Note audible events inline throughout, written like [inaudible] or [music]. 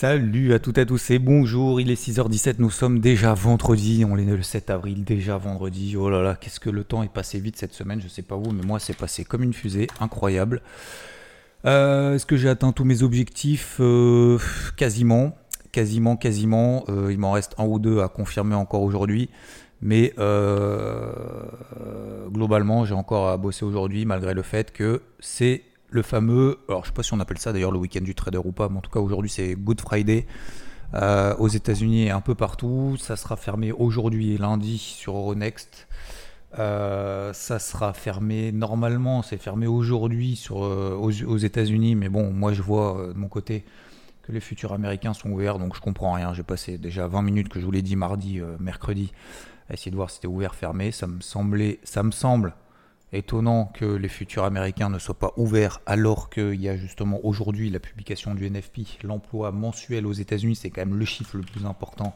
Salut à toutes et à tous et bonjour, il est 6h17, nous sommes déjà vendredi, on est le 7 avril, déjà vendredi. Oh là là, qu'est-ce que le temps est passé vite cette semaine, je sais pas vous, mais moi c'est passé comme une fusée, incroyable. Euh, Est-ce que j'ai atteint tous mes objectifs? Euh, Quasiment, quasiment, quasiment. Euh, il m'en reste un ou deux à confirmer encore aujourd'hui. Mais globalement, j'ai encore à bosser aujourd'hui, malgré le fait que c'est le fameux. Alors, je sais pas si on appelle ça d'ailleurs le week-end du trader ou pas, mais en tout cas, aujourd'hui, c'est Good Friday. euh, aux États-Unis et un peu partout. Ça sera fermé aujourd'hui et lundi sur Euronext. Euh, ça sera fermé normalement, c'est fermé aujourd'hui euh, aux, États-Unis, mais bon, moi je vois de mon côté que les futurs américains sont ouverts, donc je comprends rien. J'ai passé déjà 20 minutes que je vous l'ai dit mardi, mercredi, à essayer de voir si c'était ouvert, fermé. Ça me semblait, ça me semble étonnant que les futurs américains ne soient pas ouverts alors qu'il y a justement aujourd'hui la publication du NFP, l'emploi mensuel aux États-Unis, c'est quand même le chiffre le plus important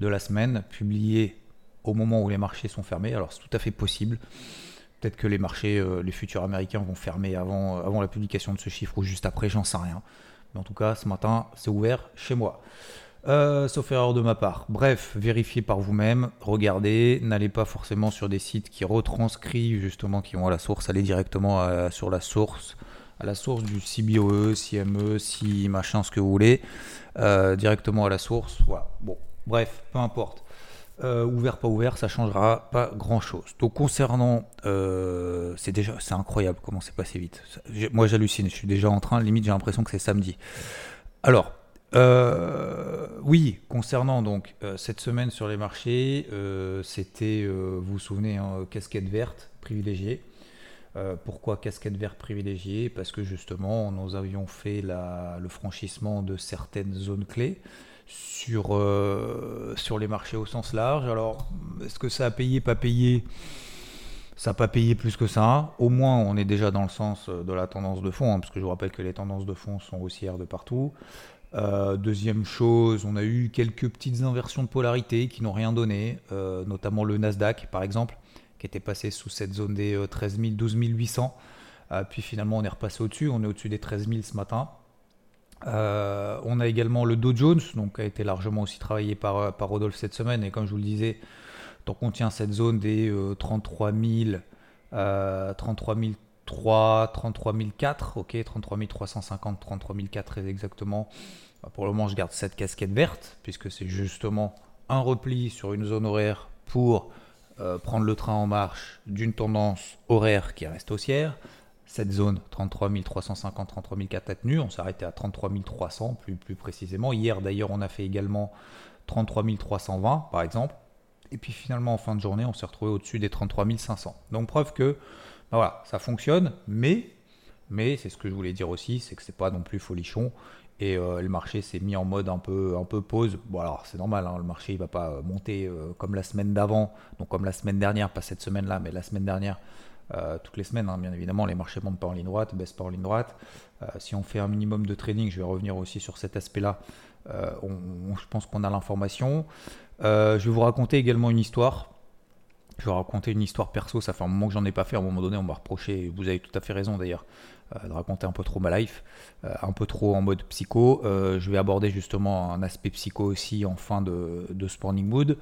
de la semaine, publié au moment où les marchés sont fermés. Alors c'est tout à fait possible. Peut-être que les marchés, euh, les futurs américains vont fermer avant, avant la publication de ce chiffre ou juste après, j'en sais rien. Mais en tout cas, ce matin, c'est ouvert chez moi. Euh, sauf erreur de ma part. Bref, vérifiez par vous-même, regardez, n'allez pas forcément sur des sites qui retranscrivent justement, qui vont à la source, allez directement à- sur la source, à la source du CBOE, CME, si machin, ce que vous voulez, euh, directement à la source. Voilà. Bon, bref, peu importe. Euh, ouvert, pas ouvert, ça changera pas grand chose. Donc concernant, euh, c'est déjà, c'est incroyable comment c'est passé vite. Moi j'hallucine, je suis déjà en train, limite j'ai l'impression que c'est samedi. Alors, euh, oui, concernant donc euh, cette semaine sur les marchés, euh, c'était, euh, vous vous souvenez, hein, casquette verte privilégiée. Euh, pourquoi casquette verte privilégiée? Parce que justement, nous avions fait le franchissement de certaines zones clés sur, euh, sur les marchés au sens large. Alors, est-ce que ça a payé, pas payé? Ça n'a pas payé plus que ça. Au moins, on est déjà dans le sens euh, de la tendance de fond, hein, parce que je vous rappelle que les tendances de fond sont haussières de partout. Euh, deuxième chose, on a eu quelques petites inversions de polarité qui n'ont rien donné, euh, notamment le Nasdaq par exemple, qui était passé sous cette zone des euh, 13 000, 12 800. Euh, puis finalement, on est repassé au-dessus, on est au-dessus des 13 000 ce matin. Euh, on a également le Dow Jones, donc qui a été largement aussi travaillé par, par Rodolphe cette semaine. Et comme je vous le disais, tant qu'on tient cette zone des euh, 33 000, euh, 33 003, 33 004, ok, 33 350, 33 004 très exactement. Bah, pour le moment, je garde cette casquette verte, puisque c'est justement un repli sur une zone horaire pour euh, prendre le train en marche d'une tendance horaire qui reste haussière. Cette zone 33 350, 33 400 est tenue. On s'est arrêté à 33 300 plus, plus précisément. Hier d'ailleurs, on a fait également 33 320 par exemple. Et puis finalement, en fin de journée, on s'est retrouvé au-dessus des 33 500. Donc preuve que voilà, ça fonctionne, mais, mais c'est ce que je voulais dire aussi, c'est que c'est pas non plus folichon. Et euh, le marché s'est mis en mode un peu, un peu pause. Bon alors c'est normal, hein, le marché il va pas euh, monter euh, comme la semaine d'avant, donc comme la semaine dernière, pas cette semaine-là, mais la semaine dernière. Toutes les semaines, hein, bien évidemment, les marchés montent pas en ligne droite, baissent pas en ligne droite. Si on fait un minimum de trading, je vais revenir aussi sur cet aspect-là. je pense qu'on a l'information. Je vais vous raconter également une histoire. Je vais raconter une histoire perso. Ça fait un moment que j'en ai pas fait. À un moment donné, on m'a reproché. Vous avez tout à fait raison d'ailleurs euh, de raconter un peu trop ma life, euh, un peu trop en mode psycho. Euh, je vais aborder justement un aspect psycho aussi en fin de, de mood.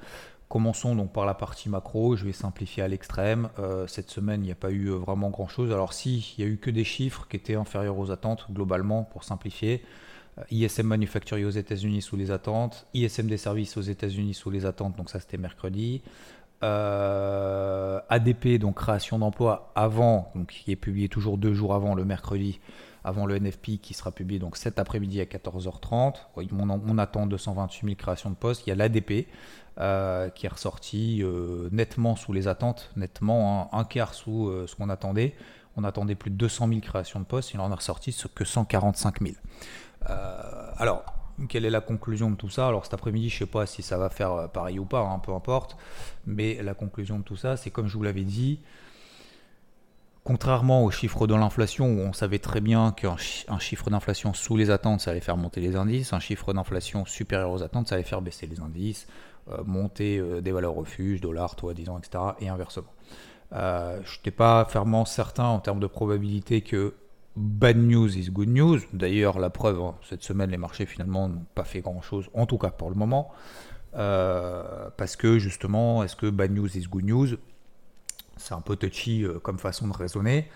Commençons donc par la partie macro. Je vais simplifier à l'extrême. Cette semaine, il n'y a pas eu vraiment grand chose. Alors, si, il n'y a eu que des chiffres qui étaient inférieurs aux attentes globalement, pour simplifier. ISM manufacturier aux États-Unis sous les attentes, ISM des services aux États-Unis sous les attentes, donc ça c'était mercredi. Euh, ADP, donc création d'emploi avant, donc qui est publié toujours deux jours avant, le mercredi, avant le NFP qui sera publié donc cet après-midi à 14h30. Oui, On, en- on attend 228 000 créations de postes. Il y a l'ADP euh, qui est ressorti euh, nettement sous les attentes, nettement hein, un quart sous ce qu'on attendait. On attendait plus de 200 000 créations de postes, il en a ressorti que 145 000. alors, quelle est la conclusion de tout ça Alors cet après-midi, je ne sais pas si ça va faire pareil ou pas, hein, peu importe. Mais la conclusion de tout ça, c'est comme je vous l'avais dit, Contrairement aux chiffres de l'inflation, où on savait très bien qu'un chiffre d'inflation sous les attentes, ça allait faire monter les indices, un chiffre d'inflation supérieur aux attentes, ça allait faire baisser les indices, euh, monter euh, des valeurs refuges, dollars, toi, disons, etc., et inversement. Euh, je n'étais pas fermement certain en termes de probabilité que bad news is good news. D'ailleurs, la preuve, hein, cette semaine, les marchés finalement n'ont pas fait grand-chose, en tout cas pour le moment. parce que justement, est-ce que bad news is good news? C'est un peu touchy euh, comme façon de raisonner.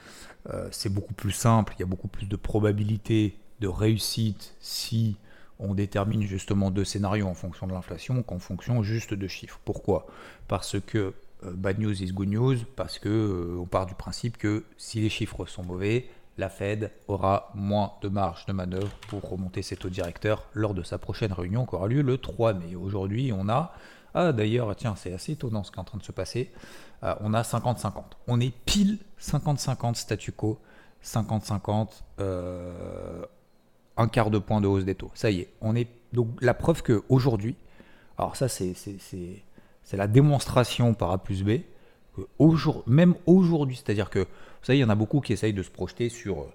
Euh, c'est beaucoup plus simple, il y a beaucoup plus de probabilités de réussite si on détermine justement deux scénarios en fonction de l'inflation qu'en fonction juste de chiffres. Pourquoi? Parce que euh, bad news is good news, parce que on part du principe que si les chiffres sont mauvais, la Fed aura moins de marge de manœuvre pour remonter ses taux directeurs lors de sa prochaine réunion qui aura lieu le 3 mai. Aujourd'hui, on a ah d'ailleurs, tiens, c'est assez étonnant ce qui est en train de se passer. Euh, on a 50-50. On est pile 50-50 statu quo, 50-50, euh, un quart de point de hausse des taux. Ça y est, on est donc la preuve que aujourd'hui, alors ça c'est la démonstration par A plus B, que même aujourd'hui, c'est-à-dire que vous savez, il y en a beaucoup qui essayent de se projeter sur euh,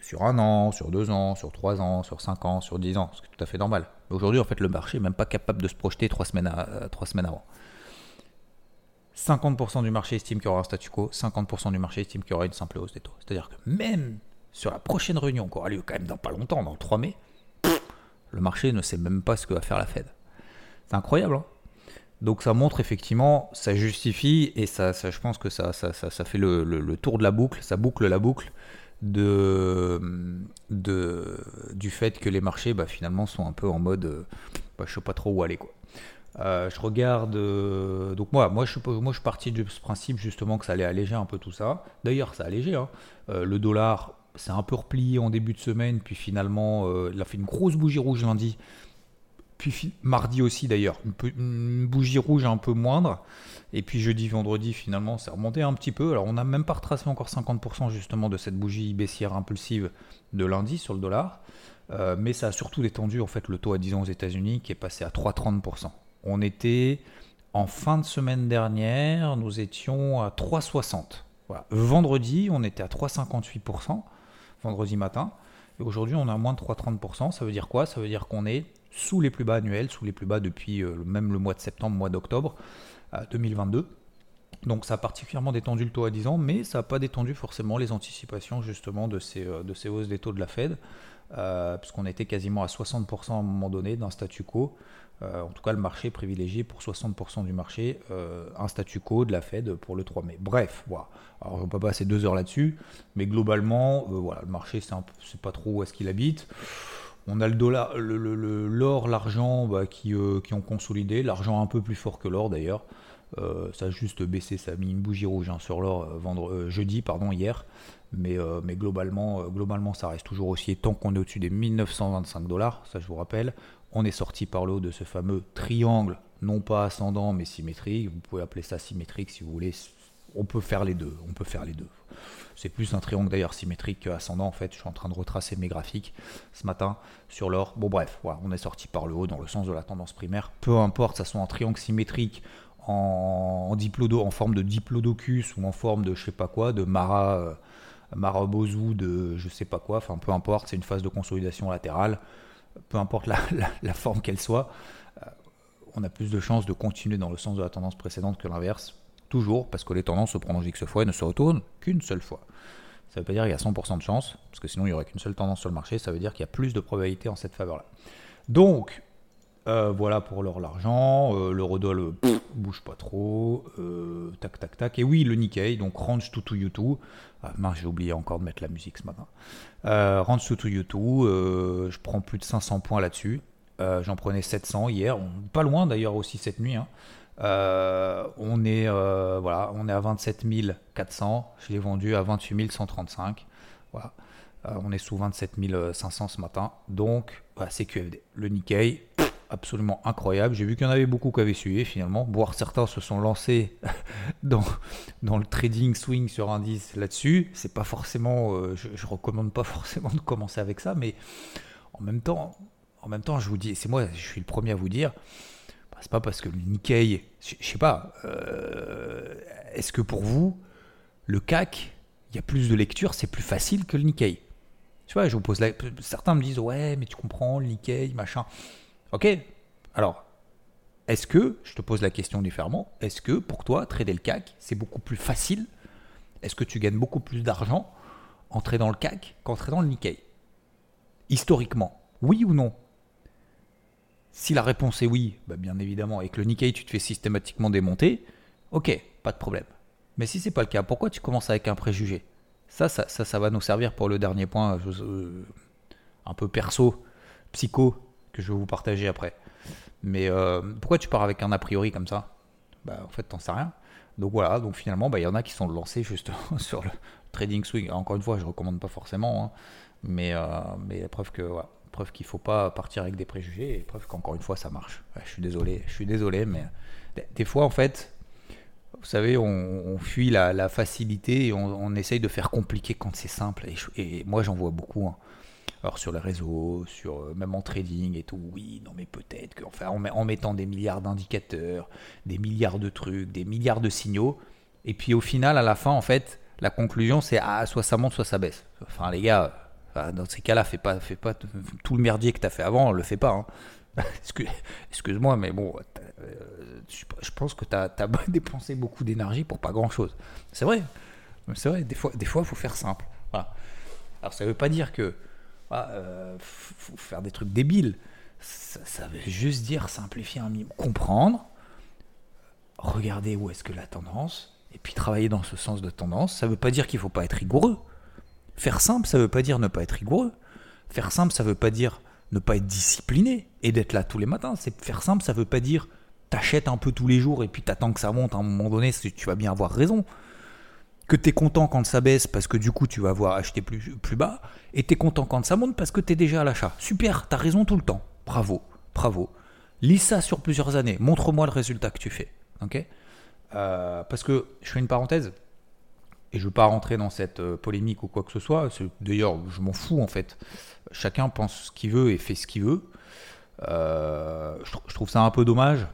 sur un an, sur deux ans, sur trois ans, sur cinq ans, sur dix ans, ce qui est tout à fait normal. Aujourd'hui, en fait, le marché n'est même pas capable de se projeter trois semaines, trois semaines avant. 50% du marché estime qu'il y aura un statu quo, 50% du marché estime qu'il y aura une simple hausse des taux. C'est-à-dire que même sur la prochaine réunion, qui aura lieu quand même dans pas longtemps, dans le 3 mai, le marché ne sait même pas ce que va faire la Fed. C'est incroyable. Hein Donc ça montre effectivement, ça justifie, et ça, je pense que ça, ça, fait le, tour de la boucle, ça boucle la boucle de, de, du fait que les marchés bah, finalement sont un peu en mode je bah, je sais pas trop où aller. Quoi. Euh, je regarde. Euh, donc, moi, moi, je suis, parti du principe justement que ça allait alléger un peu tout ça. D'ailleurs, ça a allégé. Hein. Euh, le dollar s'est un peu replié en début de semaine, puis finalement, il a fait une grosse bougie rouge lundi. Puis mardi aussi, d'ailleurs, une, bougie rouge un peu moindre. Et puis jeudi, vendredi, finalement, ça remonté un petit peu. Alors, on n'a même pas retracé encore 50% justement de cette bougie baissière impulsive de lundi sur le dollar. mais ça a surtout détendu en fait le taux à 10 ans aux États-Unis qui est passé à 3,30%. On était en fin de semaine dernière, nous étions à 3,60. Vendredi, on était à 3,58%, vendredi matin. Et aujourd'hui, on a moins de 3,30%. Ça veut dire quoi? Ça veut dire qu'on est sous les plus bas annuels, sous les plus bas depuis euh, même le mois de septembre, mois d'octobre 2022. Euh, Donc ça a particulièrement détendu le taux à 10 ans, mais ça n'a pas détendu forcément les anticipations justement de ces, euh, hausses des taux de la Fed, puisqu'on était quasiment à 60% à un moment donné d'un statu quo. Euh, en tout cas le marché privilégié pour 60% du marché, euh, un statu quo de la Fed pour le 3 mai. Bref, voilà. Alors on pas passer deux heures là-dessus, mais globalement, euh, voilà, le marché, c'est, pas trop où est-ce qu'il habite. On a le dollar, l'or, l'argent bah, qui, qui, ont consolidé, l'argent un peu plus fort que l'or d'ailleurs. ça a juste baissé, ça a mis une bougie rouge hein, sur l'or jeudi, pardon, hier. Mais, globalement, globalement, ça reste toujours aussi tant qu'on est au-dessus des 1925 dollars, ça je vous rappelle on est sorti par le haut de ce fameux triangle, non pas ascendant mais symétrique. Vous pouvez appeler ça symétrique si vous voulez. On peut faire les deux. On peut faire les deux. C'est plus un triangle d'ailleurs symétrique qu'ascendant en fait. Je suis en train de retracer mes graphiques ce matin sur l'or. Bon bref, on est sorti par le haut dans le sens de la tendance primaire. Peu importe, ça soit un triangle symétrique en, diplodo, en forme de diplodocus ou en forme de je sais pas quoi, de Mara, euh, de je sais pas quoi. Enfin peu importe, c'est une phase de consolidation latérale peu importe [laughs] la, forme qu'elle soit, euh, on a plus de chances de continuer dans le sens de la tendance précédente que l'inverse. Toujours, parce que les tendances se prolongent X fois et ne se retournent qu'une seule fois. Ça ne veut pas dire qu'il y a 100% de chance, parce que sinon il n'y aurait qu'une seule tendance sur le marché, ça veut dire qu'il y a plus de probabilité en cette faveur-là. Donc, euh, voilà pour l'or, l'argent, euh, le redol bouge pas trop, tac tac tac. Et oui, le Nikkei, donc range to to YouTube. Ah, mince, j'ai oublié encore de mettre la musique ce matin. Euh, range to YouTube, euh, je prends plus de 500 points là-dessus. Euh, j'en prenais 700 hier, pas loin d'ailleurs aussi cette nuit. Hein. On, est, voilà, on est à 27 400, je l'ai vendu à 28 135. Voilà. on est sous 27 500 ce matin, donc c'est QFD. Le Nikkei, absolument incroyable. J'ai vu qu'il y en avait beaucoup qui avaient suivi finalement, voire certains se sont lancés [laughs] dans, dans le trading swing sur indice là-dessus. C'est pas forcément, euh, je, je recommande pas forcément de commencer avec ça, mais en même temps, en même temps, je vous dis, c'est moi, je suis le premier à vous dire, bah, c'est pas parce que le Nikkei, je, sais pas, euh, est-ce que pour vous, le CAC, il y a plus de lecture, c'est plus facile que le Nikkei? Tu vois, je vous pose la... Certains me disent, ouais, mais tu comprends, le Nikkei, machin. Ok, alors, est-ce que, je te pose la question différemment, est-ce que pour toi, trader le CAC, c'est beaucoup plus facile? Est-ce que tu gagnes beaucoup plus d'argent entrer dans le CAC qu'entrer dans le Nikkei? Historiquement, oui ou non? Si la réponse est oui, bah bien évidemment, et que le Nikkei, tu te fais systématiquement démonter, ok, pas de problème. Mais si c'est pas le cas, pourquoi tu commences avec un préjugé? Ça ça, ça, va nous servir pour le dernier point, euh, un peu perso, psycho, que je vais vous partager après. Mais euh, pourquoi tu pars avec un a priori comme ça? Bah, En fait, t'en sais rien. Donc voilà, donc finalement, bah, il y en a qui sont lancés juste [laughs] sur le trading swing. Encore une fois, je recommande pas forcément, hein. mais, euh, mais preuve que preuve qu'il faut pas partir avec des préjugés et preuve qu'encore une fois ça marche. je suis désolé, je suis désolé, mais des fois en fait, vous savez, on, fuit la, facilité et on, essaye de faire compliqué quand c'est simple. Et, moi j'en vois beaucoup. Hein. Alors sur les réseaux, sur euh, même en trading et tout, oui, non mais peut-être que, enfin, en, mettant des milliards d'indicateurs, des milliards de trucs, des milliards de signaux, et puis au final, à la fin, en fait, la conclusion c'est ah soit ça monte, soit ça baisse. Enfin les gars, dans ces cas-là, fais pas, fais pas tout le merdier que tu as fait avant, le fais pas. Hein. [laughs] Excuse-moi, mais bon, euh, je pense que tu as, [laughs] dépensé beaucoup d'énergie pour pas grand-chose. C'est vrai, c'est vrai, des fois, des fois, faut faire simple. Alors ça veut pas dire que euh, faut faire des trucs débiles. Ça, veut juste dire simplifier un minimum, comprendre, regarder où est-ce que la tendance, et puis travailler dans ce sens de tendance. Ça veut pas dire qu'il faut pas être rigoureux. Faire simple, ça veut pas dire ne pas être rigoureux. Faire simple, ça veut pas dire ne pas être discipliné et d'être là tous les matins. C'est faire simple, ça veut pas dire t'achètes un peu tous les jours et puis t'attends que ça monte à un moment donné, tu vas bien avoir raison que tu es content quand ça baisse parce que du coup tu vas avoir acheté plus, bas, et tu es content quand ça monte parce que tu es déjà à l'achat. Super, tu as raison tout le temps. Bravo, bravo. Lis ça sur plusieurs années, montre-moi le résultat que tu fais. euh, parce que je fais une parenthèse, et je ne veux pas rentrer dans cette euh, polémique ou quoi que ce soit. D'ailleurs, je m'en fous en fait. Chacun pense ce qu'il veut et fait ce qu'il veut. Euh, je, trouve ça un peu dommage.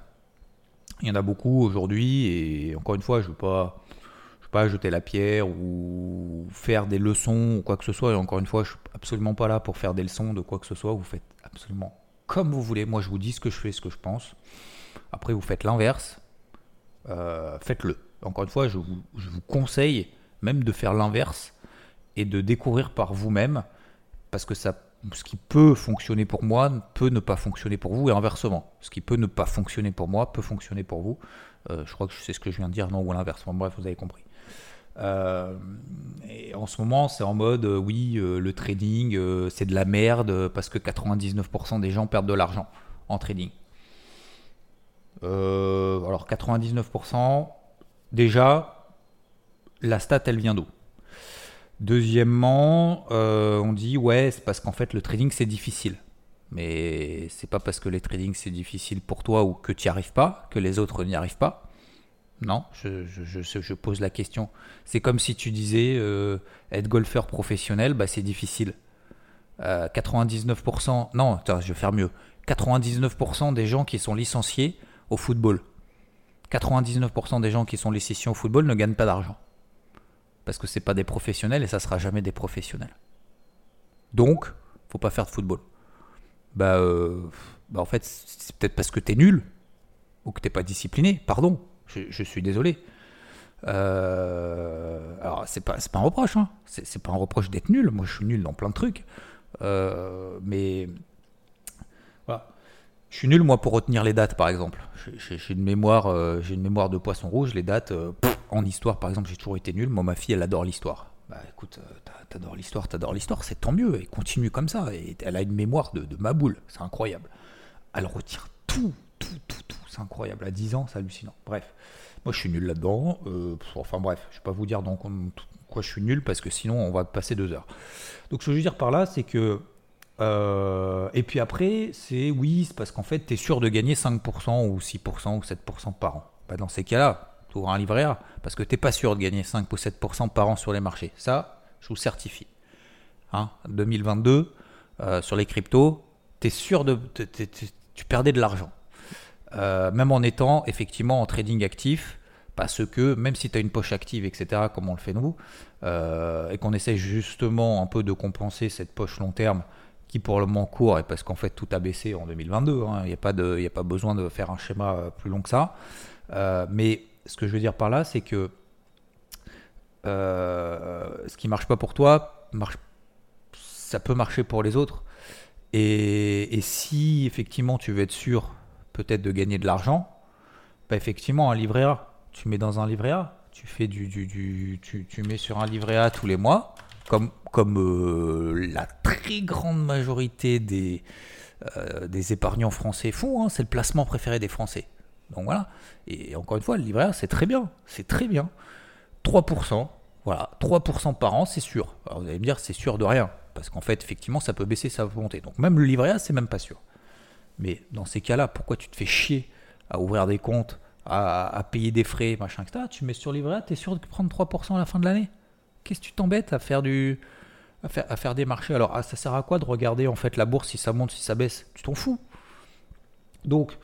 Il y en a beaucoup aujourd'hui, et encore une fois, je ne veux pas jeter la pierre ou faire des leçons ou quoi que ce soit. Et encore une fois, je suis absolument pas là pour faire des leçons de quoi que ce soit. Vous faites absolument comme vous voulez. Moi, je vous dis ce que je fais, ce que je pense. Après, vous faites l'inverse. Euh, faites-le. Encore une fois, je vous conseille même de faire l'inverse et de découvrir par vous-même parce que ça ce qui peut fonctionner pour moi peut ne pas fonctionner pour vous et inversement. Ce qui peut ne pas fonctionner pour moi peut fonctionner pour vous. Euh, je crois que c'est ce que je viens de dire, non, ou l'inverse. bref, vous avez compris. Euh, en ce moment, c'est en mode euh, oui, le trading, c'est de la merde parce que 99% des gens perdent de l'argent en trading. alors 99%, déjà, la stat, elle vient d'où? Deuxièmement, on dit ouais, c'est parce qu'en fait le trading c'est difficile. Mais c'est pas parce que le trading c'est difficile pour toi ou que tu n'y arrives pas que les autres n'y arrivent pas. Non, je, pose la question. C'est comme si tu disais euh, être golfeur professionnel, bah, c'est difficile. 99%, euh, non, je vais faire mieux. 99% des gens qui sont licenciés au football, 99% des gens qui sont licenciés au football ne gagnent pas d'argent. Parce que ce pas des professionnels et ça sera jamais des professionnels. Donc, faut pas faire de football. Bah, euh, bah en fait, c'est peut-être parce que tu es nul ou que t'es pas discipliné, pardon. Je, suis désolé. Euh, alors, c'est pas, pas un reproche, hein. c'est pas un reproche d'être nul. Moi, je suis nul dans plein de trucs. Euh, mais voilà. Je suis nul, moi, pour retenir les dates, par exemple. J'ai une mémoire, j'ai une mémoire de poisson rouge. Les dates, en histoire, par exemple, j'ai toujours été nul. Moi, ma fille, elle adore l'histoire. Bah, écoute, t'adores l'histoire, t'adores l'histoire, c'est tant mieux. Et continue comme ça. Et elle a une mémoire de, ma boule. C'est incroyable. Elle retient tout, tout, tout, tout. C'est incroyable. À 10 ans, c'est hallucinant. Bref, moi je suis nul là-dedans. Euh, enfin bref, je vais pas vous dire dans quoi je suis nul parce que sinon on va passer deux heures. Donc ce que je veux dire par là, c'est que Euh, et puis après, c'est oui, c'est parce qu'en fait, tu es sûr de gagner 5% ou 6% ou 7% par an. Bah, dans ces cas-là, tu un livret parce que tu n'es pas sûr de gagner 5 ou 7% par an sur les marchés. Ça, je vous certifie. Hein, 2022, euh, sur les cryptos, tu sûr de. tu perdais de l'argent. Euh, même en étant effectivement en trading actif, parce que même si tu as une poche active, etc., comme on le fait nous, et qu'on essaie justement un peu de compenser cette poche long terme qui pour le moment court, et parce qu'en fait tout a baissé en 2022, hein. il n'y a, pas besoin de faire un schéma euh, plus long que ça. Euh, mais ce que je veux dire par là, c'est que euh, ce qui marche pas pour toi, ça peut marcher pour les autres. Et, si effectivement tu veux être sûr peut-être de gagner de l'argent, bah effectivement un livret A, tu mets dans un livret A, tu fais du, tu, mets sur un livret A tous les mois, comme, euh, la très grande majorité des, euh, épargnants français font, hein, c'est le placement préféré des Français. Donc voilà, et encore une fois, le livret A, c'est très bien, c'est très bien. 3%, voilà, 3% par an, c'est sûr. Alors vous allez me dire, c'est sûr de rien, parce qu'en fait, effectivement, ça peut baisser, peut monter. Donc même le livret A, c'est même pas sûr. Mais dans ces cas-là, pourquoi tu te fais chier à ouvrir des comptes, à, payer des frais, machin, etc. Tu mets sur livret A, tu es sûr de prendre 3% à la fin de l'année? Qu'est-ce que tu t'embêtes à faire du à des marchés? Alors, ah, ça sert à quoi de regarder en fait la bourse si ça monte, si ça baisse? Tu t'en fous. Donc,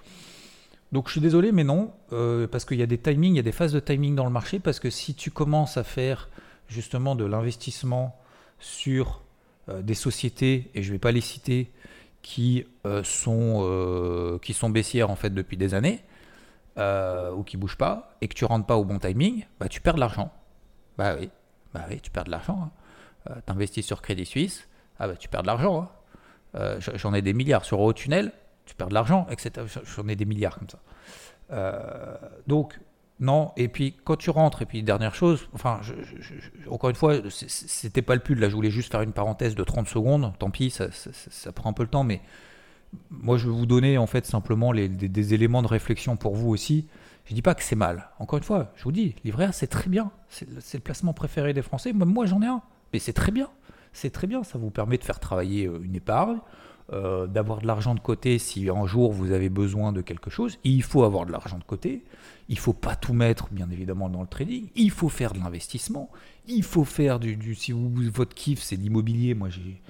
donc je suis désolé, mais non, euh, parce qu'il y a des timings, il y a des phases de timing dans le marché, parce que si tu commences à faire justement de l'investissement sur euh, des sociétés, et je ne vais pas les citer, qui, euh, sont, qui sont baissières en fait depuis des années, ou qui bougent pas, et que tu rentres pas au bon timing, bah, tu perds de l'argent. Bah oui. Bah oui, tu perds de l'argent. Hein. Tu investis sur Crédit Suisse, ah bah tu perds de l'argent. Hein. J'en ai des milliards sur Eurotunnel, tu perds de l'argent, etc. J'en ai des milliards comme ça. Euh, donc, non. Et puis, quand tu rentres, et puis dernière chose, enfin, encore une fois, c'était pas le pull. Là, je voulais juste faire une parenthèse de 30 secondes. Tant pis, ça, prend un peu le temps, mais moi, je vais vous donner en fait simplement des, éléments de réflexion pour vous aussi. Je dis pas que c'est mal. Encore une fois, je vous dis, livret A, c'est très bien. C'est le placement préféré des Français. Moi, j'en ai un. Mais c'est très bien. C'est très bien. Ça vous permet de faire travailler euh, une épargne, euh, d'avoir de l'argent de côté si un jour vous avez besoin de quelque chose. Il faut avoir de l'argent de côté. Il faut pas tout mettre, bien évidemment, dans le trading. Il faut faire de l'investissement. Il faut faire du, si votre kiff c'est l'immobilier. Moi, j'ai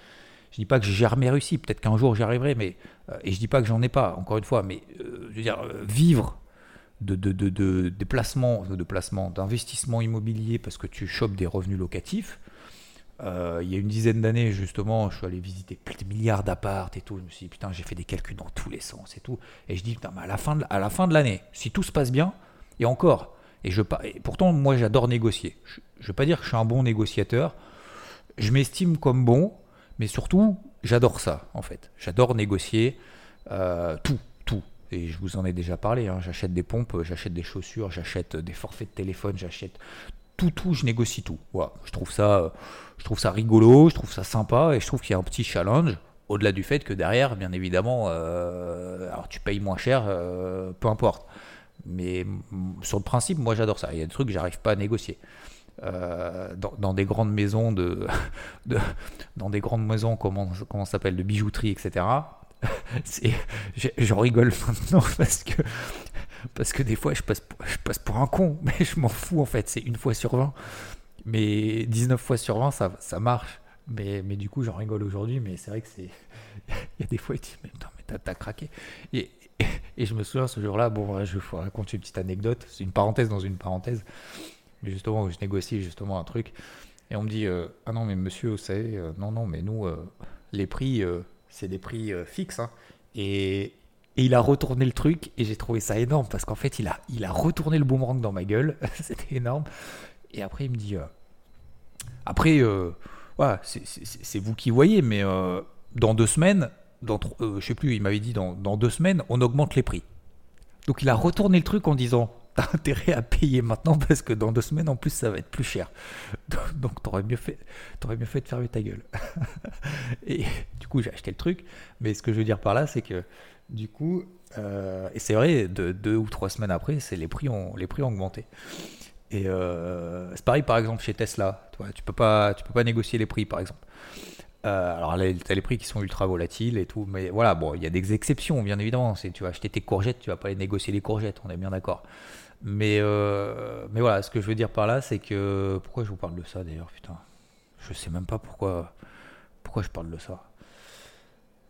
je dis pas que j'ai jamais réussi, peut-être qu'un jour j'y arriverai, mais euh, et je dis pas que j'en ai pas, encore une fois, mais je veux dire vivre de, de, de, de, de placement, de placement, d'investissement immobilier parce que tu chopes des revenus locatifs. Euh, il y a une dizaine d'années, justement, je suis allé visiter plus de milliards d'appartes et tout. Je me suis dit, putain, j'ai fait des calculs dans tous les sens et tout. Et je dis, putain, mais à la fin de, à la fin de l'année, si tout se passe bien, et encore, et, je, et pourtant, moi, j'adore négocier. Je ne veux pas dire que je suis un bon négociateur. Je m'estime comme bon, mais surtout, j'adore ça, en fait. J'adore négocier euh, tout et je vous en ai déjà parlé, hein. j'achète des pompes, j'achète des chaussures, j'achète des forfaits de téléphone, j'achète tout, tout, je négocie tout. Voilà. Je, trouve ça, je trouve ça rigolo, je trouve ça sympa, et je trouve qu'il y a un petit challenge, au-delà du fait que derrière, bien évidemment, euh, alors tu payes moins cher, euh, peu importe. Mais sur le principe, moi j'adore ça. Il y a des trucs que j'arrive pas à négocier. Euh, dans, des grandes maisons [laughs] de, dans des grandes maisons comment comment s'appelle de bijouterie etc [laughs] j'en rigole [laughs] maintenant parce que, parce que des fois je passe, je passe pour un con, [laughs] mais je m'en fous en fait, c'est une fois sur 20. Mais 19 fois sur 20, ça, ça marche. Mais, mais du coup, j'en rigole aujourd'hui, mais c'est vrai que c'est. [laughs] Il y a des fois, il dit, mais, mais t'as craqué. Et, et, je me souviens ce jour-là, bon, je vais raconter une petite anecdote, c'est une parenthèse dans une parenthèse. Mais justement, je négocie justement un truc. Et on me dit, euh, ah non, mais monsieur, vous savez, euh, non, non, mais nous, euh, les prix, c'est des prix fixes. Hein. Et, il a retourné le truc et j'ai trouvé ça énorme parce qu'en fait, il a, il a retourné le boomerang dans ma gueule. [laughs] C'était énorme. Et après, il me dit. Euh, après, euh, c'est vous qui voyez, mais dans deux semaines, dans, je sais plus, il m'avait dit dans, dans deux semaines, on augmente les prix. Donc il a retourné le truc en disant [laughs] t'as intérêt à payer maintenant parce que dans deux semaines en plus ça va être plus cher. [laughs] Donc t'aurais mieux fait, t'aurais mieux fait de fermer ta gueule. et du coup j'ai acheté le truc, mais ce que je veux dire par là c'est que du coup, euh, et c'est vrai, de, deux ou trois semaines après, c'est les prix ont les prix ont augmenté. Et euh, c'est pareil par exemple chez Tesla, toi, tu peux pas tu peux pas négocier les prix par exemple. Euh, alors là, t'as les prix qui sont ultra volatiles et tout, mais voilà, bon, il y a des exceptions, bien évidemment. C'est, tu vas acheter tes courgettes, tu vas pas aller négocier les courgettes, on est bien d'accord. Mais, euh, mais voilà, ce que je veux dire par là, c'est que. Pourquoi je vous parle de ça d'ailleurs, putain? Je sais même pas pourquoi, pourquoi je parle de ça.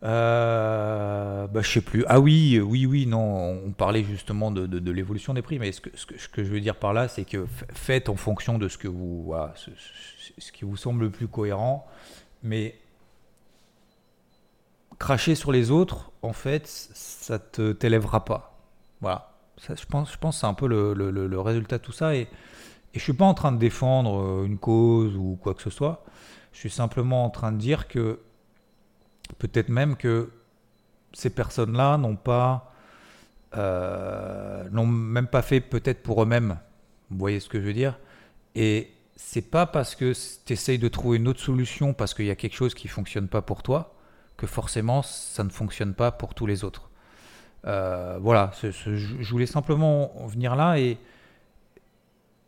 Euh, bah, je sais plus. Ah oui, oui, oui, non, on parlait justement de, l'évolution des prix, mais ce que, je veux dire par là, c'est que faites en fonction de ce que vous, ce, qui vous semble le plus cohérent, mais cracher sur les autres, en fait, ça te t'élèvera pas. Voilà. Je pense, je pense c'est un peu le, résultat de tout ça. Et, et je suis pas en train de défendre euh, une cause ou quoi que ce soit. Je suis simplement en train de dire que peut-être même que ces personnes-là n'ont pas, euh, n'ont même pas fait peut-être pour eux-mêmes. Vous voyez ce que je veux dire? Et c'est pas parce que tu essayes de trouver une autre solution parce qu'il y a quelque chose qui fonctionne pas pour toi que forcément ça ne fonctionne pas pour tous les autres. Euh, voilà, je voulais simplement venir là et,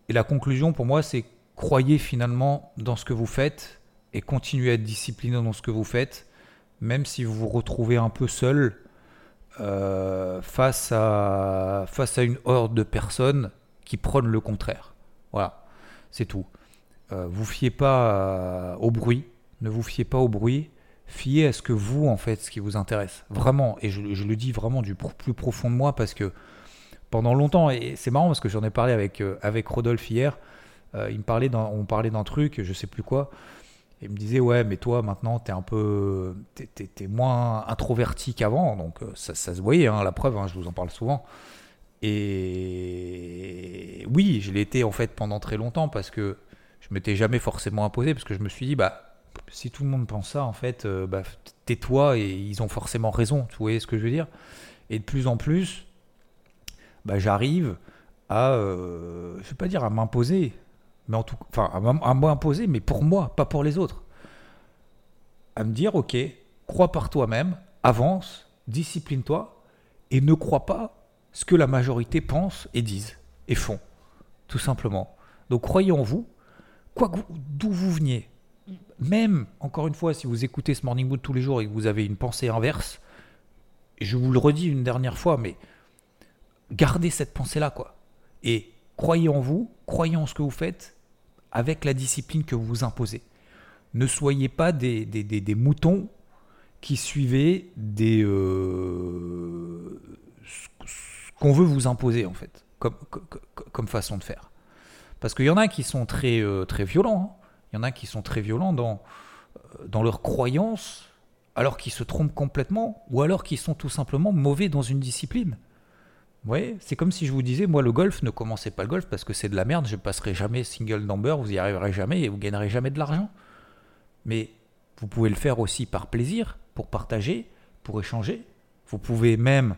et la conclusion pour moi c'est croyez finalement dans ce que vous faites et continuez à être discipliné dans ce que vous faites, même si vous vous retrouvez un peu seul euh, face, à, face à une horde de personnes qui prônent le contraire. Voilà, c'est tout. Euh, vous fiez pas au bruit, ne vous fiez pas au bruit, fiez à ce que vous, en fait, ce qui vous intéresse. Vraiment, et je, le dis vraiment du plus profond de moi parce que pendant longtemps, et c'est marrant parce que j'en ai parlé avec, euh, avec Rodolphe hier, euh, il me parlait on parlait d'un truc, je sais plus quoi, et il me disait, ouais, mais toi, maintenant, t'es un peu, t'es, moins introverti qu'avant, donc euh, ça, se voyait, hein, la preuve, hein, je vous en parle souvent. Et oui, je l'ai été en fait pendant très longtemps parce que je m'étais jamais forcément imposé parce que je me suis dit, bah, si tout le monde pense ça, en fait, euh, bah, tais-toi et ils ont forcément raison. Tu vois ce que je veux dire Et de plus en plus, bah, j'arrive à, euh, je vais pas dire à m'imposer, mais enfin, à m'imposer, mais pour moi, pas pour les autres. À me dire, ok, crois par toi-même, avance, discipline-toi et ne crois pas ce que la majorité pense et disent et font, tout simplement. Donc croyez en vous, quoi d'où vous veniez, même, encore une fois, si vous écoutez ce Morning Mood tous les jours et que vous avez une pensée inverse, je vous le redis une dernière fois, mais gardez cette pensée-là, quoi. Et croyez en vous, croyez en ce que vous faites, avec la discipline que vous vous imposez. Ne soyez pas des, des, moutons qui suivez des, euh, ce qu'on veut vous imposer, en fait, comme, comme, façon de faire. Parce qu'il y en a qui sont très, euh, très violents. Hein. Il y en a qui sont très violents dans, euh, dans leurs croyances, alors qu'ils se trompent complètement, ou alors qu'ils sont tout simplement mauvais dans une discipline. Voyez, c'est comme si je vous disais, moi le golf, ne commencez pas le golf parce que c'est de la merde, je passerai jamais single number, vous y arriverez jamais et vous gagnerez jamais de l'argent. Mais vous pouvez le faire aussi par plaisir, pour partager, pour échanger. Vous pouvez même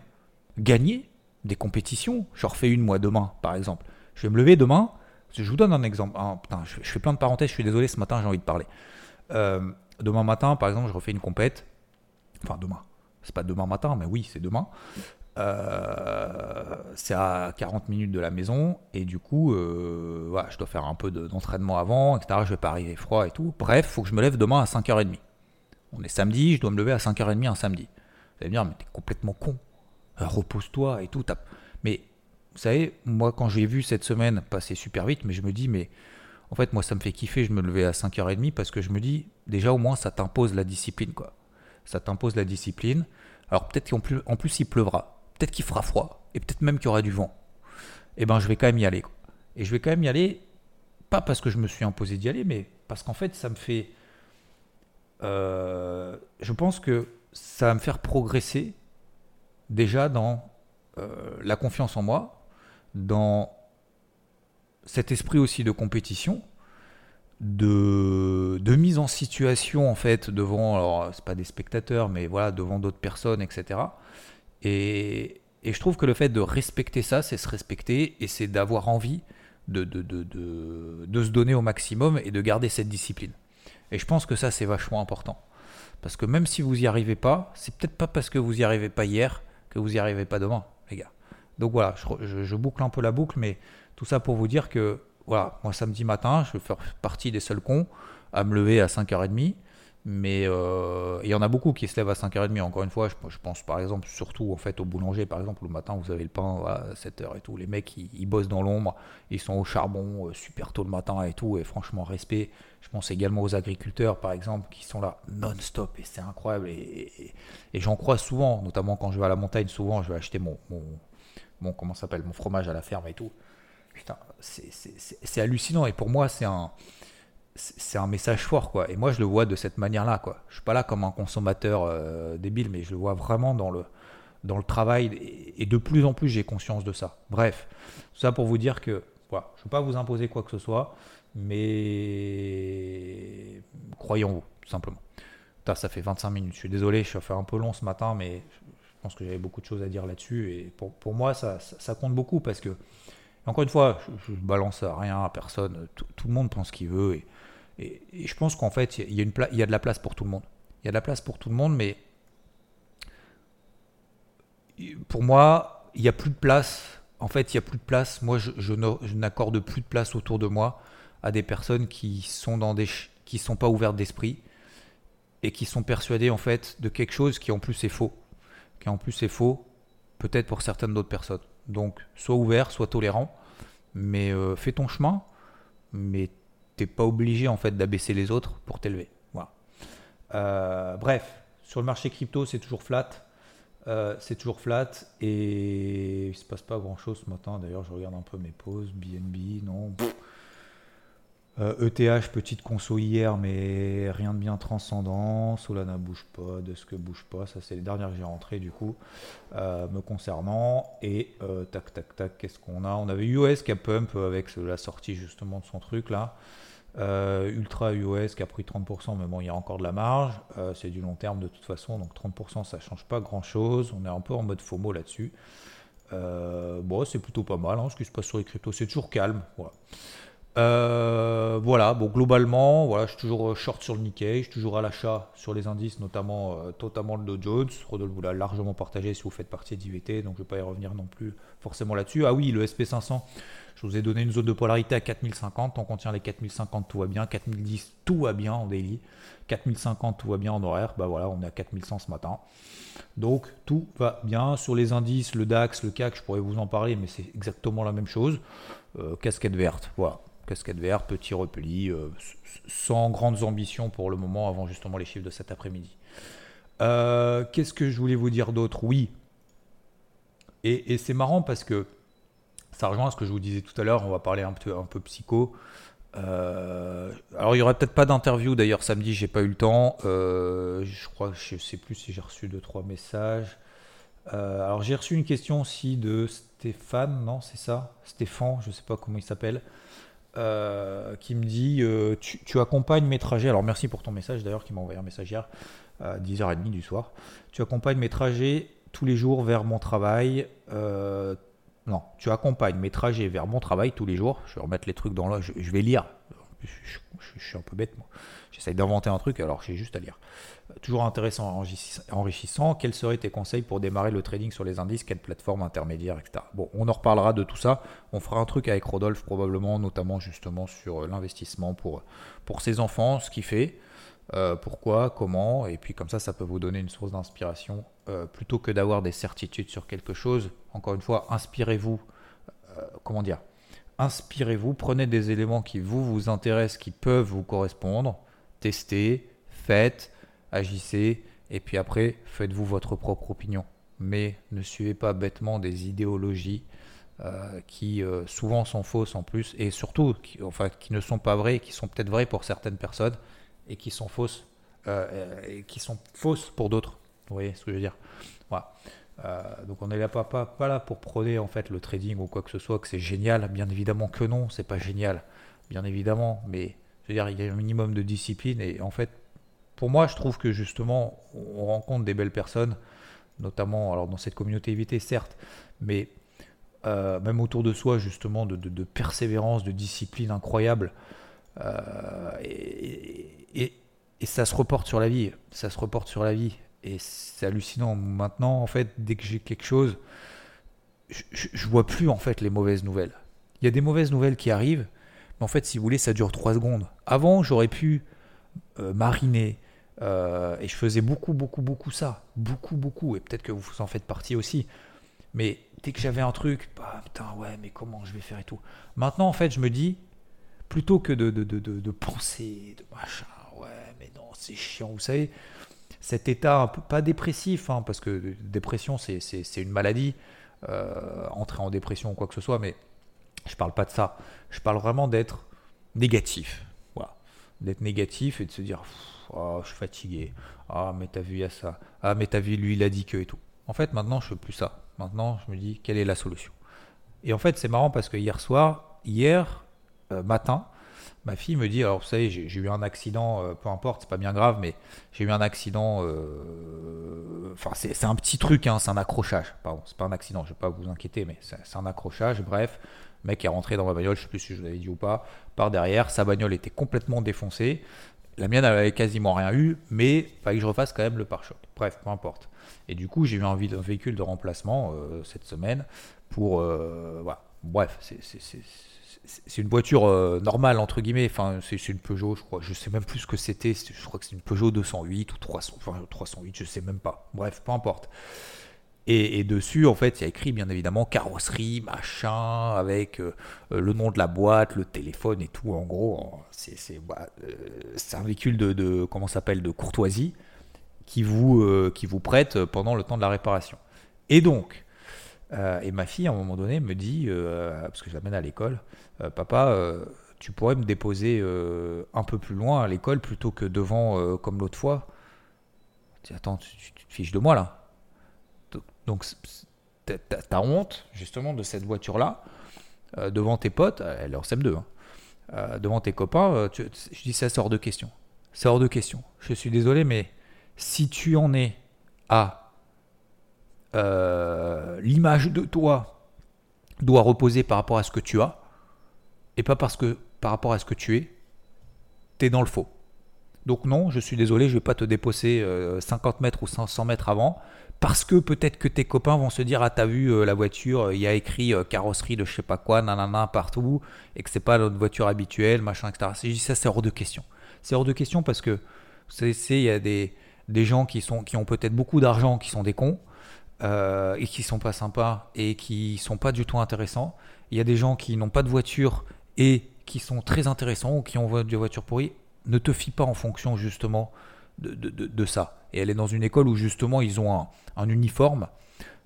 gagner des compétitions. J'en refais une moi demain, par exemple. Je vais me lever demain, je vous donne un exemple. je, fais plein de parenthèses, je suis désolé, ce matin j'ai envie de parler. Euh, demain matin, par exemple, je refais une compète. Enfin, demain. C'est pas demain matin, mais oui, c'est demain. Euh, c'est à 40 minutes de la maison et du coup, euh, je dois faire un peu d'entraînement avant, etc. Je vais pas arriver froid et tout. Bref, faut que je me lève demain à 5h30. On est samedi, je dois me lever à 5h30 un samedi. Vous allez me dire, mais t'es complètement con. Repose-toi et tout. Mais vous savez, moi, quand j'ai vu cette semaine passer super vite, mais je me dis, mais en fait, moi, ça me fait kiffer. Je me levais à 5h30 parce que je me dis, déjà, au moins, ça t'impose la discipline, quoi. Ça t'impose la discipline. Alors, peut-être qu'en plus, en plus, il pleuvra. Peut-être qu'il fera froid. Et peut-être même qu'il y aura du vent. Eh ben, je vais quand même y aller. Et je vais quand même y aller, pas parce que je me suis imposé d'y aller, mais parce qu'en fait, ça me fait. Euh, je pense que ça va me faire progresser déjà dans euh, la confiance en moi, dans cet esprit aussi de compétition, de, de mise en situation en fait devant, alors c'est pas des spectateurs, mais voilà, devant d'autres personnes, etc. Et, je trouve que le fait de respecter ça, c'est se respecter et c'est d'avoir envie de, se donner au maximum et de garder cette discipline. Et je pense que ça, c'est vachement important. Parce que même si vous n'y arrivez pas, c'est peut-être pas parce que vous n'y arrivez pas hier que vous n'y arrivez pas demain, les gars. Donc voilà, je, boucle un peu la boucle, mais tout ça pour vous dire que, voilà, moi samedi matin, je vais faire partie des seuls cons à me lever à 5h30 Mais euh, il y en a beaucoup qui se lèvent à 5h30. Encore une fois, je, pense par exemple surtout en fait au boulanger. Par exemple, le matin, vous avez le pain à 7h et tout. Les mecs, ils, bossent dans l'ombre. Ils sont au charbon euh, super tôt le matin et tout. Et franchement, respect. Je pense également aux agriculteurs, par exemple, qui sont là non-stop. Et c'est incroyable. Et, j'en crois souvent, notamment quand je vais à la montagne. Souvent, je vais acheter mon, mon, comment s'appelle, mon fromage à la ferme et tout. Putain, c'est hallucinant. Et pour moi, c'est un c'est un message fort quoi. Et moi je le vois de cette manière là quoi. Je suis pas là comme un consommateur euh, débile mais je le vois vraiment dans le dans le travail. Et, de plus en plus j'ai conscience de ça. Bref ça pour vous dire que voilà, je ne veux pas vous imposer quoi que ce soit mais croyons-vous tout simplement. Ça fait 25 minutes. Je suis désolé je suis fait un peu long ce matin mais je pense que j'avais beaucoup de choses à dire là-dessus. Et pour, pour moi ça, ça, compte beaucoup parce que encore une fois je, je balance à rien à personne tout, le monde pense ce qu'il veut et je pense qu'en fait, il y, a de la place pour tout le monde. Il y a de la place pour tout le monde, mais pour moi, il n'y a plus de place. En fait, il n'y a plus de place. Moi, je, je n'accorde plus de place autour de moi à des personnes qui sont dans des qui sont pas ouvertes d'esprit et qui sont persuadées en fait de quelque chose qui en plus est faux, qui en plus est faux, peut-être pour certaines d'autres personnes. Donc, sois ouvert, sois tolérant, mais euh, fais ton chemin, mais t'es pas obligé en fait d'abaisser les autres pour t'élever. Voilà. Euh, bref, sur le marché crypto, c'est toujours flat. Euh, c'est toujours flat et il se passe pas grand chose ce matin. D'ailleurs, je regarde un peu mes pauses. BNB, non. Euh, e petite conso hier, mais rien de bien transcendant. Solana bouge pas, de ce que bouge pas. Ça, c'est les dernières que j'ai rentrées du coup, euh, me concernant. Et euh, tac, tac, tac, qu'est-ce qu'on a? On avait US qui a pump avec la sortie justement de son truc là. Ultra US qui a pris 30%, mais bon, il y a encore de la marge. c'est du long terme de toute façon, donc 30% ça change pas grand chose. On est un peu en mode FOMO là-dessus. bon, c'est plutôt pas mal hein, ce qui se passe sur les cryptos. C'est toujours calme. Voilà. Euh, voilà, bon, globalement, voilà, je suis toujours euh, short sur le Nikkei, je suis toujours à l'achat sur les indices, notamment, totalement euh, le Dow Jones. Rodolphe vous l'a largement partagé si vous faites partie d'IVT, donc je ne vais pas y revenir non plus forcément là-dessus. Ah oui, le SP500, je vous ai donné une zone de polarité à 4050, on contient les 4050, tout va bien, 4010, tout va bien en daily, 4050, tout va bien en horaire, bah voilà, on est à 4100 ce matin. Donc tout va bien. Sur les indices, le DAX, le CAC, je pourrais vous en parler, mais c'est exactement la même chose. casquette verte, voilà casquette verte, petit repli, euh, sans grandes ambitions pour le moment, avant justement les chiffres de cet après-midi. Euh, qu'est-ce que je voulais vous dire d'autre? Oui. Et, c'est marrant parce que ça rejoint ce que je vous disais tout à l'heure, on va parler un peu, un peu psycho. Euh, alors il n'y aurait peut-être pas d'interview d'ailleurs samedi, j'ai pas eu le temps. je crois, je sais plus si j'ai reçu deux trois messages. alors j'ai reçu une question aussi de Stéphane, non c'est ça? Stéphane, je sais pas comment il s'appelle. Euh, qui me dit euh, tu, accompagnes mes trajets. Alors merci pour ton message d'ailleurs qui m'a envoyé un message hier à 10h30 du soir. Tu accompagnes mes trajets tous les jours vers mon travail. Euh, non, tu accompagnes mes trajets vers mon travail tous les jours. Je vais remettre les trucs dans là. Je, vais lire. Je, suis un peu bête moi. J'essaye d'inventer un truc alors j'ai juste à lire. Toujours intéressant, enrichissant. Quels seraient tes conseils pour démarrer le trading sur les indices? Quelle plateforme intermédiaire, etc. Bon, on en reparlera de tout ça. On fera un truc avec Rodolphe probablement, notamment justement sur l'investissement pour, pour ses enfants, ce qu'il fait, euh, pourquoi, comment, et puis comme ça, ça peut vous donner une source d'inspiration. Euh, plutôt que d'avoir des certitudes sur quelque chose, encore une fois, inspirez-vous, euh, comment dire Inspirez-vous, prenez des éléments qui vous, vous intéressent, qui peuvent vous correspondre, testez, faites, agissez, et puis après, faites-vous votre propre opinion. Mais ne suivez pas bêtement des idéologies euh, qui euh, souvent sont fausses en plus, et surtout qui, enfin, qui ne sont pas vraies, qui sont peut-être vraies pour certaines personnes, et qui sont fausses, euh, et qui sont fausses pour d'autres. Vous voyez ce que je veux dire? Voilà. Donc on n'est là pas, pas, là pour prôner en fait le trading ou quoi que ce soit, que c'est génial. Bien évidemment que non, c'est pas génial, bien évidemment. Mais je veux dire, il y a un minimum de discipline et en fait, pour moi, je trouve que justement, on rencontre des belles personnes, notamment alors dans cette communauté évitée, certes, mais euh, même autour de soi, justement, de, persévérance, de discipline incroyable. Euh, et, ça se reporte sur la vie. Ça se reporte sur la vie. Et c'est hallucinant. Maintenant, en fait, dès que j'ai quelque chose, je, je, vois plus en fait les mauvaises nouvelles. Il y a des mauvaises nouvelles qui arrivent, mais en fait, si vous voulez, ça dure 3 secondes. Avant, j'aurais pu euh, mariner, Euh, et je faisais beaucoup, beaucoup, beaucoup ça. Beaucoup, beaucoup. Et peut-être que vous en faites partie aussi. Mais dès que j'avais un truc, bah, putain, ouais, mais comment je vais faire et tout. Maintenant, en fait, je me dis, plutôt que de, de, de, de penser, de machin, ouais, mais non, c'est chiant, vous savez, cet état un peu, pas dépressif, hein, parce que dépression, c'est une maladie, euh, entrer en dépression ou quoi que ce soit, mais je parle pas de ça. Je parle vraiment d'être négatif. Voilà. D'être négatif et de se dire, oh, je suis fatigué. Ah, mais t'as vu, il y a ça. Ah, mais t'as vu, lui, il a dit que et tout. En fait, maintenant, je fais plus ça. Maintenant, je me dis, quelle est la solution? Et en fait, c'est marrant parce que hier soir, hier euh, matin, ma fille me dit, alors vous savez, j'ai eu un accident, euh, peu importe, c'est pas bien grave, mais j'ai eu un accident, euh, enfin c'est un petit truc, hein, c'est un accrochage, pardon, c'est pas un accident, je vais pas vous inquiéter, mais c'est un accrochage, bref, le mec est rentré dans ma bagnole, je sais plus si je vous avais dit ou pas, par derrière, sa bagnole était complètement défoncée, la mienne, elle avait quasiment rien eu, mais il fallait que je refasse quand même le pare-choc. Bref, peu importe. Et du coup, j'ai eu envie d'un véhicule de remplacement euh, cette semaine pour. Voilà. Bref, c'est une voiture euh, normale, entre guillemets. Enfin, c'est une Peugeot, je crois. Je sais même plus ce que c'était. Je crois que c'est une Peugeot 208 ou 300, enfin, 308, je sais même pas. Bref, peu importe. Et, dessus, en fait, il y a écrit bien évidemment carrosserie, machin, avec euh, le nom de la boîte, le téléphone et tout. En gros, c'est bah, euh, un véhicule de, de comment s'appelle de courtoisie qui vous euh, qui vous prête pendant le temps de la réparation. Et donc, et ma fille à un moment donné me dit, parce que je l'amène à l'école, papa, tu pourrais me déposer un peu plus loin à l'école plutôt que devant comme l'autre fois? Je attends, tu, te fiches de moi là donc, t'as honte, justement, de cette voiture-là, euh, devant tes potes, elle est en CM2, hein, euh, devant tes copains, euh, je dis ça sort de question. C'est hors de question. Je suis désolé, mais si tu en es à l'image de toi doit reposer par rapport à ce que tu as, et pas parce que par rapport à ce que tu es, t'es dans le faux. Donc non, je suis désolé, je vais pas te déposer 50 mètres ou 500 mètres avant parce que peut-être que tes copains vont se dire ah t'as vu euh, la voiture il y a écrit euh, carrosserie de je sais pas quoi nanana partout et que c'est pas notre voiture habituelle machin etc ça c'est hors de question c'est hors de question parce que c'est il y a des, des gens qui sont qui ont peut-être beaucoup d'argent qui sont des cons euh, et qui sont pas sympas et qui sont pas du tout intéressants il y a des gens qui n'ont pas de voiture et qui sont très intéressants ou qui ont des voitures pourries ne te fie pas en fonction justement de, de, ça et elle est dans une école où justement ils ont un, uniforme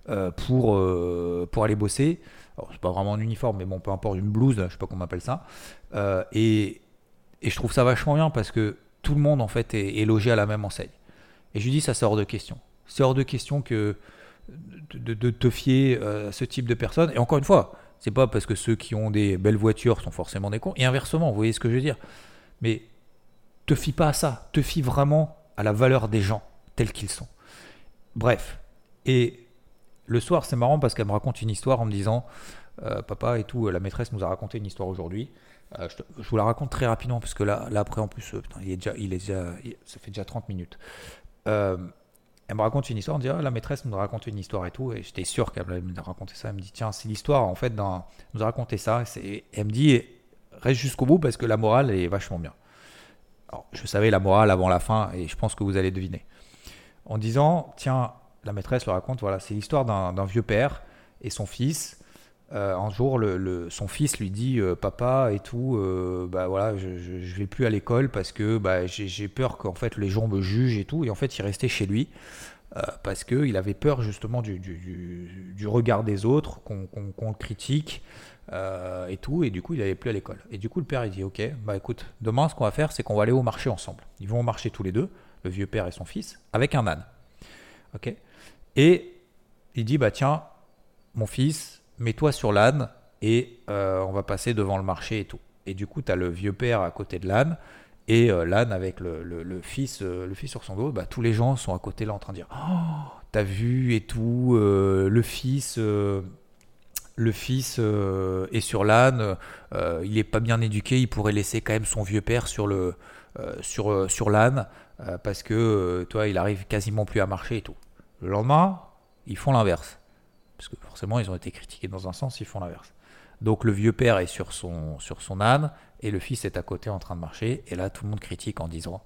euh, pour, euh, pour aller bosser. Alors, c'est pas vraiment un uniforme, mais bon, peu importe, une blouse, je sais pas comment on appelle ça. Et, et, je trouve ça vachement bien parce que tout le monde en fait est, logé à la même enseigne. Et je lui dis, ça c'est hors de question. C'est hors de question que de, te fier à ce type de personnes. Et encore une fois, c'est pas parce que ceux qui ont des belles voitures sont forcément des cons. Et inversement, vous voyez ce que je veux dire. Mais te fie pas à ça. Te fie vraiment à la valeur des gens tels qu'ils sont. Bref. Et le soir, c'est marrant parce qu'elle me raconte une histoire en me disant euh, Papa et tout, la maîtresse nous a raconté une histoire aujourd'hui. Euh, je, vous la raconte très rapidement parce que là, après, en plus, euh, il est déjà, il est déjà, ça fait déjà 30 minutes. Elle me raconte une histoire, on dit ah, la maîtresse nous a raconté une histoire et tout, et j'étais sûr qu'elle me raconter ça. Elle me dit tiens, c'est l'histoire en fait d'un, nous a raconté ça. Elle me dit reste jusqu'au bout parce que la morale est vachement bien. Alors, je savais la morale avant la fin et je pense que vous allez deviner en disant tiens, la maîtresse le raconte, voilà, c'est l'histoire d'un vieux père et son fils. Euh, un jour, son fils lui dit euh, Papa et tout, euh, bah voilà, je, je, vais plus à l'école parce que bah, j'ai peur qu'en fait les gens me jugent et tout. Et en fait, il restait chez lui parce qu'il avait peur justement du, du, regard des autres, qu'on le critique et tout. Et du coup, il n'allait plus à l'école. Et du coup, le père il dit Ok, bah écoute, demain, ce qu'on va faire, c'est qu'on va aller au marché ensemble. Ils vont au marché tous les deux le vieux père et son fils, avec un âne. Ok? Et il dit bah tiens, mon fils, mets-toi sur l'âne et euh, on va passer devant le marché et tout. Et du coup, tu le vieux père à côté de l'âne et euh, l'âne avec le, fils, euh, le fils sur son dos. Bah, tous les gens sont à côté là en train de dire oh, t'as vu et tout, le fils le fils est sur l'âne, il n'est pas bien éduqué, il pourrait laisser quand même son vieux père sur le sur, l'âne. Parce que toi, il arrive quasiment plus à marcher et tout. Le lendemain, ils font l'inverse. Parce que forcément, ils ont été critiqués dans un sens, ils font l'inverse. Donc le vieux père est sur son, sur son âne et le fils est à côté en train de marcher. Et là, tout le monde critique en disant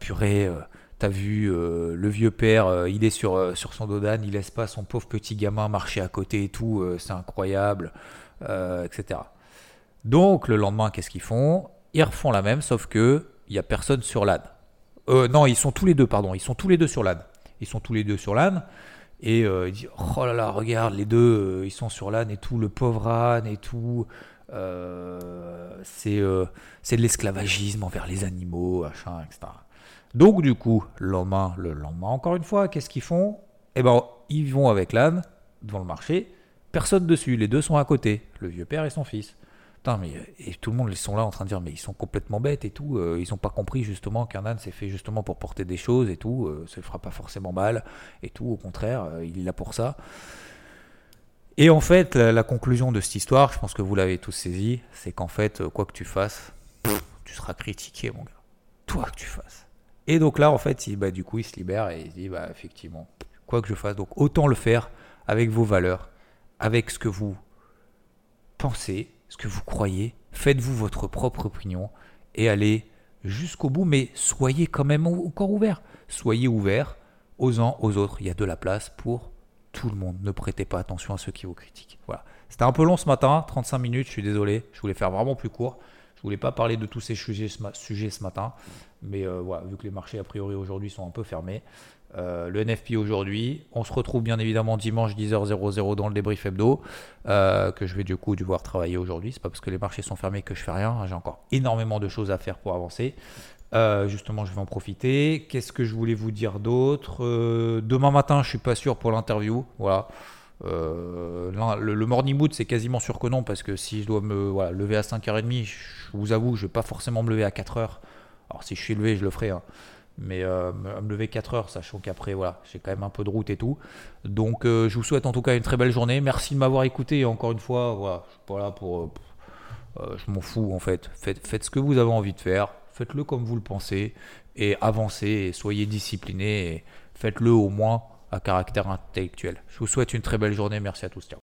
purée, t'as vu le vieux père, il est sur, sur son dodane, il laisse pas son pauvre petit gamin marcher à côté et tout, c'est incroyable, etc. Donc le lendemain, qu'est-ce qu'ils font? Ils refont la même, sauf que il y a personne sur l'âne. non, ils sont tous les deux, pardon, ils sont tous les deux sur l'âne. Ils sont tous les deux sur l'âne. Et euh, il dit Oh là là, regarde, les deux, euh, ils sont sur l'âne et tout, le pauvre âne et tout. Euh, c'est de l'esclavagisme envers les animaux, etc. Donc, du coup, le lendemain, le lendemain, encore une fois, qu'est-ce qu'ils font? Eh ben, ils vont avec l'âne devant le marché, personne dessus, les deux sont à côté, le vieux père et son fils mais et tout le monde ils sont là en train de dire mais ils sont complètement bêtes et tout. Euh, ils n'ont pas compris justement qu'un âne c'est fait justement pour porter des choses et tout. Euh, ça ne fera pas forcément mal et tout. Au contraire, euh, il est là pour ça. Et en fait, la, conclusion de cette histoire, je pense que vous l'avez tous saisi, c'est qu'en fait, quoi que tu fasses, tu seras critiqué, mon gars. Toi que tu fasses. Et donc là, en fait, bah, du coup, il se libère et il se dit, bah, effectivement, quoi que je fasse, donc autant le faire avec vos valeurs, avec ce que vous pensez, ce que vous croyez, faites-vous votre propre opinion et allez jusqu'au bout, mais soyez quand même encore ouvert. Soyez ouvert aux uns, aux autres. Il y a de la place pour tout le monde. Ne prêtez pas attention à ceux qui vous critiquent. Voilà. C'était un peu long ce matin, 35 minutes, je suis désolé. Je voulais faire vraiment plus court. Je voulais pas parler de tous ces sujets ce, matin, mais euh, voilà, vu que les marchés a priori aujourd'hui sont un peu fermés, euh, le NFP aujourd'hui. On se retrouve bien évidemment dimanche 10h00 dans le débrief hebdo, euh, que je vais du coup devoir travailler aujourd'hui. C'est pas parce que les marchés sont fermés que je fais rien. J'ai encore énormément de choses à faire pour avancer. Euh, justement, je vais en profiter. Qu'est-ce que je voulais vous dire d'autre? Demain matin, je suis pas sûr pour l'interview. Voilà. le, morning mood, c'est quasiment sûr que non, parce que si je dois me lever à 5h30, je vous avoue, je vais pas forcément me lever à 4h. Alors, si je suis levé, je le ferai. Hein mais euh, me lever 4 heures, sachant qu'après, voilà, j'ai quand même un peu de route et tout. Donc, euh, je vous souhaite en tout cas une très belle journée. Merci de m'avoir écouté. Et encore une fois, voilà, je suis pas là pour. Euh, je m'en fous en fait. Faites, faites ce que vous avez envie de faire. Faites-le comme vous le pensez. Et avancez et soyez discipliné. Et faites-le au moins à caractère intellectuel. Je vous souhaite une très belle journée. Merci à tous. Ciao.